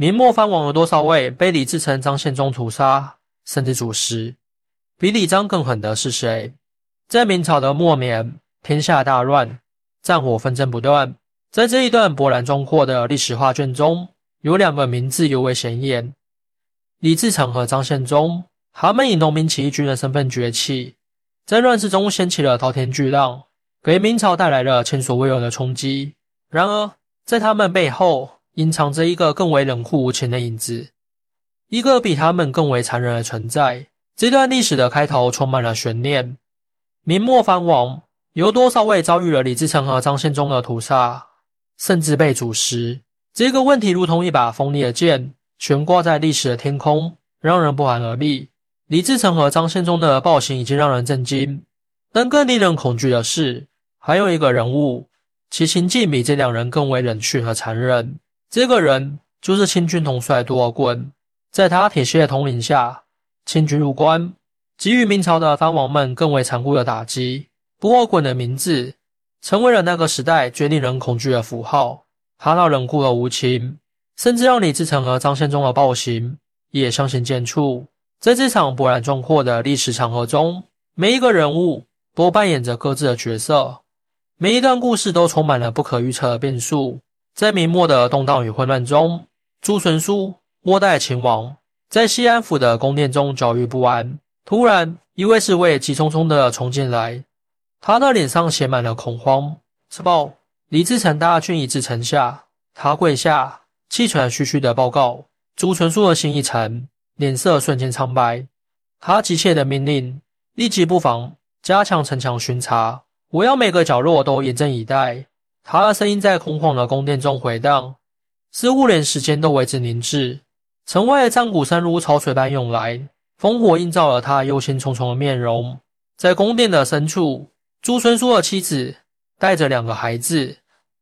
明末藩王有多少位被李自成、张献忠屠杀，甚至主食？比李张更狠的是谁？在明朝的末年，天下大乱，战火纷争不断。在这一段波澜壮阔的历史画卷中，有两个名字尤为显眼：李自成和张献忠。他们以农民起义军的身份崛起，在乱世中掀起了滔天巨浪，给明朝带来了前所未有的冲击。然而，在他们背后隐藏着一个更为冷酷无情的影子，一个比他们更为残忍的存在。这段历史的开头充满了悬念：明末藩王有多少位遭遇了李自成和张献忠的屠杀，甚至被煮食？这个问题如同一把锋利的剑，悬挂在历史的天空，让人不寒而栗。李自成和张献忠的暴行已经让人震惊，但更令人恐惧的是，还有一个人物，其行径比这两人更为冷血和残忍。这个人就是清军统帅多尔衮。在他铁血的统领下，清军入关，给予明朝的藩王们更为残酷的打击。多尔衮的名字成为了那个时代最令人恐惧的符号。他那冷酷和无情，甚至让李自成和张献忠的暴行也相形见绌。在这场波澜壮阔的历史长河中，每一个人物都扮演着各自的角色，每一段故事都充满了不可预测的变数。在明末的动荡与混乱中，朱存枢末代秦王在西安府的宫殿中焦虑不安。突然，一位侍卫急匆匆地冲进来，他的脸上写满了恐慌。此报：李自成大军已至城下。他跪下，气喘吁吁地报告。朱存枢的心一沉。脸色瞬间苍白，他急切的命令立即布防，加强城墙巡查。我要每个角落都严阵以待。他的声音在空旷的宫殿中回荡，似乎连时间都为之凝滞。城外的战鼓声如潮水般涌来，烽火映照了他忧心忡忡的面容。在宫殿的深处，朱存枢的妻子带着两个孩子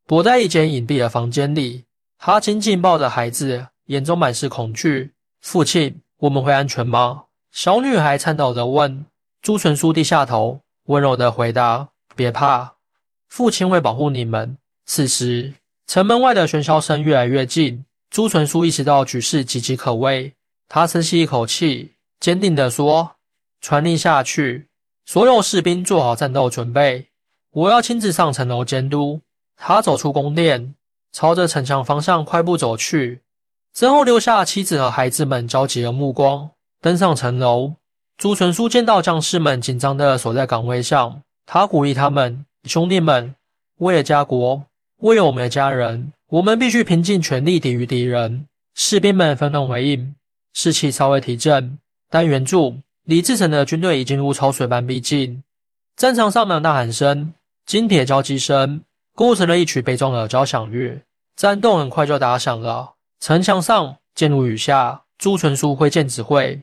躲在一间隐蔽的房间里，他紧紧抱着孩子，眼中满是恐惧。父亲。我们会安全吗？小女孩颤抖着问。朱存枢低下头，温柔的回答：“别怕，父亲会保护你们。”此时，城门外的喧嚣声越来越近。朱存枢意识到局势岌岌可危，他深吸一口气，坚定地说：“传令下去，所有士兵做好战斗准备，我要亲自上城楼监督。”他走出宫殿，朝着城墙方向快步走去。身后留下妻子和孩子们焦急的目光，登上城楼。朱存枢见到将士们紧张地守在岗位上，他鼓励他们：“兄弟们，为了家国，为了我们的家人，我们必须拼尽全力抵御敌人。”士兵们纷纷回应，士气稍微提振。但援助李自成的军队已经如潮水般逼近，战场上的呐喊声、金铁交击声构成了一曲悲壮的交响乐。战斗很快就打响了。城墙上箭如雨下，朱存书挥剑指挥，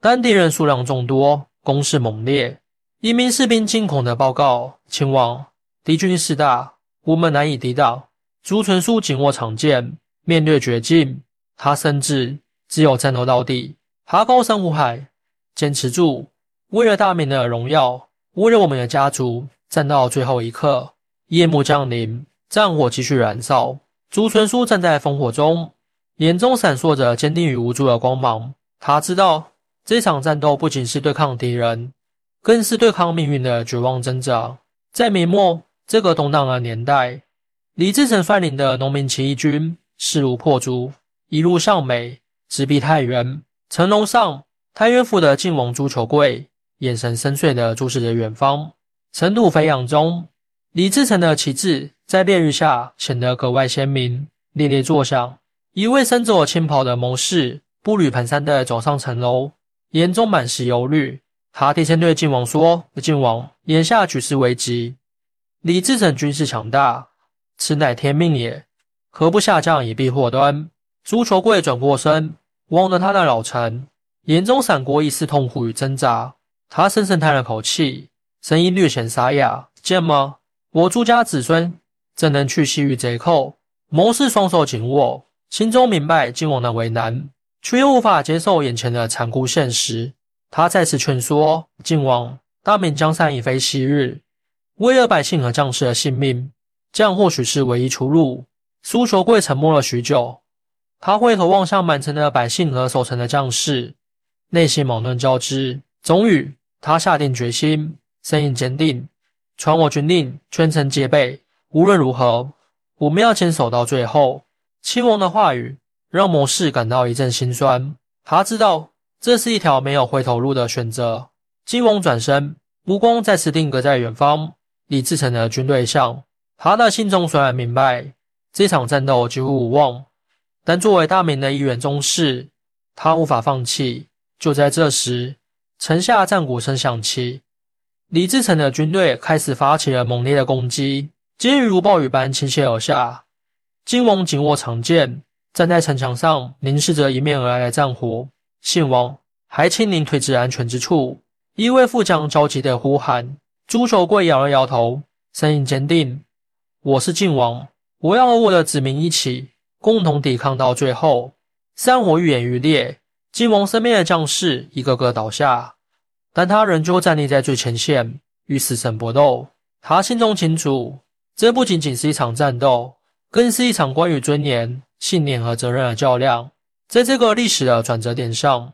但敌人数量众多，攻势猛烈。一名士兵惊恐的报告：“秦王，敌军势大，我们难以抵挡。”朱存枢紧握长剑，面对绝境，他深知只有战斗到底。他高声呼喊：“坚持住！为了大明的荣耀，为了我们的家族，战到最后一刻！”夜幕降临，战火继续燃烧。朱存枢站在烽火中。眼中闪烁着坚定与无助的光芒。他知道这场战斗不仅是对抗敌人，更是对抗命运的绝望挣扎。在明末这个动荡的年代，李自成率领的农民起义军势如破竹，一路向北，直逼太原。城楼上，太原府的晋王朱求贵眼神深邃地注视着远方。尘土飞扬中，李自成的旗帜在烈日下显得格外鲜明，猎猎作响。一位身着青袍的谋士步履蹒跚地走上城楼，眼中满是忧虑。他低声对晋王说：“晋王，眼下局势危急，李自成军事强大，此乃天命也，何不下降以避祸端？”朱求贵转过身，望着他的老臣，眼中闪过一丝痛苦与挣扎。他深深叹了口气，声音略显沙哑：“见吗？我朱家子孙怎能去西域贼寇？”谋士双手紧握。心中明白晋王的为难，却又无法接受眼前的残酷现实。他再次劝说晋王：“大明江山已非昔日，为了百姓和将士的性命，这样或许是唯一出路。”苏求贵沉默了许久，他回头望向满城的百姓和守城的将士，内心矛盾交织。终于，他下定决心，声音坚定：“传我军令，全城戒备。无论如何，我们要坚守到最后。”亲王的话语让谋士感到一阵心酸。他知道这是一条没有回头路的选择。金王转身，目光再次定格在远方李自成的军队上。他的心中虽然明白这场战斗几乎无望，但作为大明的一员宗室，他无法放弃。就在这时，城下战鼓声响起，李自成的军队开始发起了猛烈的攻击，箭雨如暴雨般倾泻而下。金王紧握长剑，站在城墙上，凝视着迎面而来的战火。信王，还请您退至安全之处。一位副将着急地呼喊。朱守贵摇了摇头，声音坚定。我是晋王，我要和我的子民一起，共同抵抗到最后。山火愈演愈烈，晋王身边的将士一个个倒下，但他仍旧站立在最前线，与死神搏斗。他心中清楚，这不仅仅是一场战斗，更是一场关于尊严、信念和责任的较量。在这个历史的转折点上，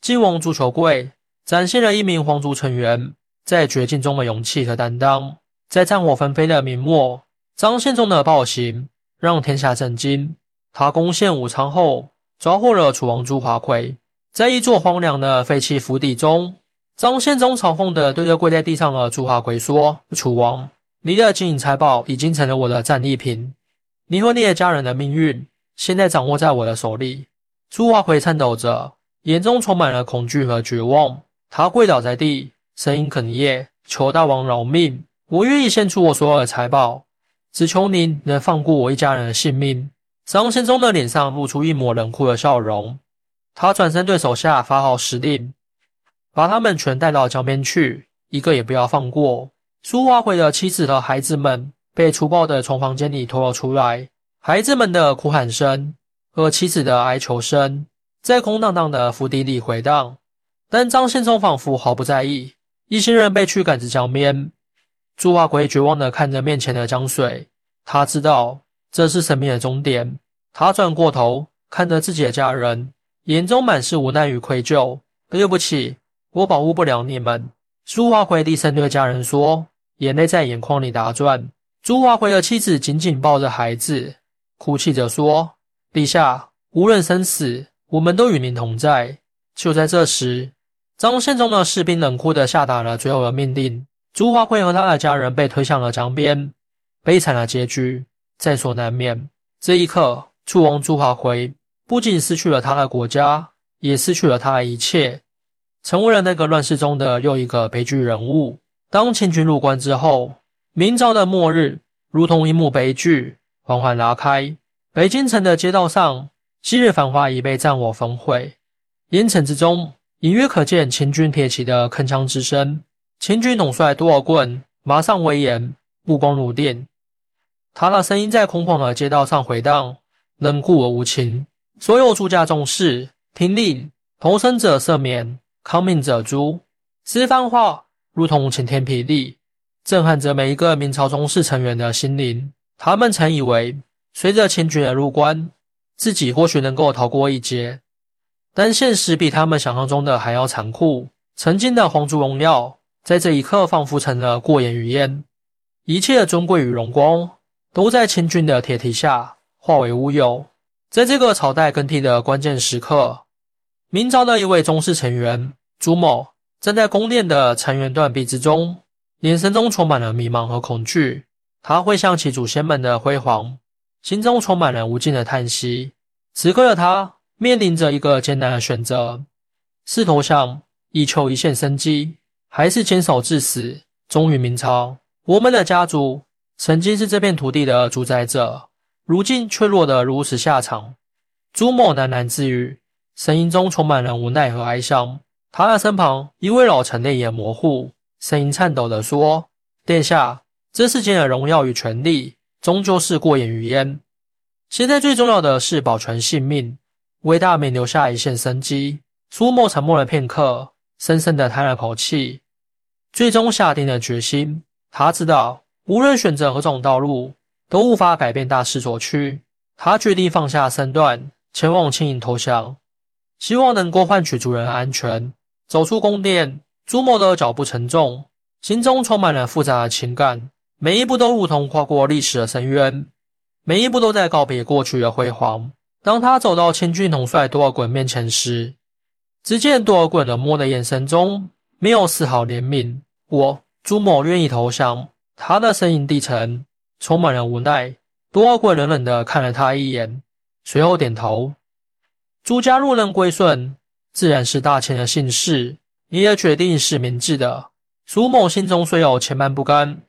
晋王朱球贵展现了一名皇族成员在绝境中的勇气和担当。在战火纷飞的明末。张献忠的暴行让天下震惊。他攻陷武昌后，抓获了楚王朱华奎。在一座荒凉的废弃府邸中，张献忠嘲讽地对着跪在地上的朱华奎说：“楚王，你的金银财宝已经成了我的战利品，你和你的家人的命运现在掌握在我的手里。”朱华奎颤抖着，眼中充满了恐惧和绝望。他跪倒在地，声音哽咽：“求大王饶命！我愿意献出我所有的财宝。”只求您能放过我一家人的性命。张先忠的脸上露出一抹冷酷的笑容，他转身对手下发号施令，把他们全带到江边去，一个也不要放过。苏华奎的妻子和孩子们被粗暴地从房间里拖了出来，孩子们的哭喊声和妻子的哀求声在空荡荡的府邸里回荡，但张献忠仿佛毫不在意。一行人被驱赶至江边。朱华奎绝望地看着面前的江水，他知道这是生命的终点。他转过头，看着自己的家人，眼中满是无奈与愧疚。对不起，我保护不了你们。朱华奎低声对家人说，眼泪在眼眶里打转。朱华奎的妻子紧紧抱着孩子，哭泣着说：“陛下，无论生死，我们都与您同在。”就在这时，张献忠的士兵冷酷地下达了最后的命令。朱华奎和他的家人被推向了江边，悲惨的结局在所难免。这一刻，楚王朱华奎不仅失去了他的国家，也失去了他的一切，成为了那个乱世中的又一个悲剧人物。当清军入关之后，明朝的末日如同一幕悲剧缓缓拉开。北京城的街道上，昔日繁华已被战火焚毁，烟尘之中隐约可见秦军铁骑的铿锵之声。秦军统帅多尔衮马上威严，目光如电。他的声音在空旷的街道上回荡，冷酷而无情。所有出家众士听令，投生者赦免，抗命者诛。这番话如同晴天霹雳，震撼着每一个明朝宗室成员的心灵。他们曾以为，随着清军的入关，自己或许能够逃过一劫，但现实比他们想象中的还要残酷。曾经的皇族荣耀。在这一刻，仿佛成了过眼云烟，一切的尊贵与荣光，都在清军的铁蹄下化为乌有。在这个朝代更替的关键时刻，明朝的一位宗室成员朱某站在宫殿的残垣断壁之中，眼神中充满了迷茫和恐惧。他会想起祖先们的辉煌，心中充满了无尽的叹息。此刻的他面临着一个艰难的选择：是投降，以求一线生机。还是坚守至死，忠于明朝。我们的家族曾经是这片土地的主宰者，如今却落得如此下场。朱某喃喃自语，声音中充满了无奈和哀伤。他的身旁一位老臣泪眼模糊，声音颤抖地说：“殿下，这世间的荣耀与权力，终究是过眼云烟。现在最重要的是保全性命，为大明留下一线生机。”朱某沉默了片刻，深深的叹了口气。最终下定了决心。他知道，无论选择何种道路，都无法改变大势所趋。他决定放下身段，前往青营投降，希望能够换取主人安全。走出宫殿，朱某的脚步沉重，心中充满了复杂的情感，每一步都如同跨过历史的深渊，每一步都在告别过去的辉煌。当他走到千军统帅多尔衮面前时，只见多尔衮冷漠的眼神中没有丝毫怜悯。我朱某愿意投降。他的声音低沉，充满了无奈。多尔衮冷冷地看了他一眼，随后点头。朱家入任归顺，自然是大清的幸事，也决定是明智的。苏某心中虽有千般不甘，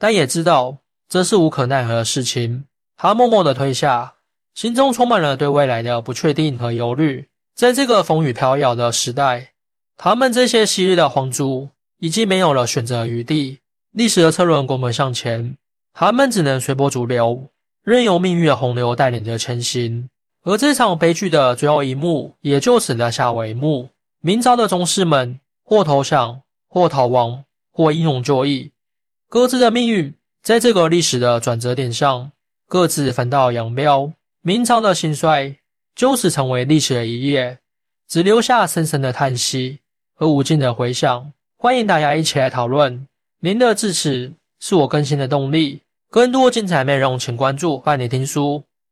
但也知道这是无可奈何的事情。他默默地退下。心中充满了对未来的不确定和忧虑。在这个风雨飘摇的时代，他们这些昔日的皇族已经没有了选择余地。历史的车轮滚滚向前，他们只能随波逐流，任由命运的洪流带领着前行。而这场悲剧的最后一幕也就此落下帷幕。明朝的宗室们或投降，或逃亡，或英勇就义，各自的命运在这个历史的转折点上各自分道扬镳。明朝的兴衰就此成为历史的一页，只留下深深的叹息和无尽的回响。欢迎大家一起来讨论，您的支持是我更新的动力。更多精彩内容，请关注伴你听书。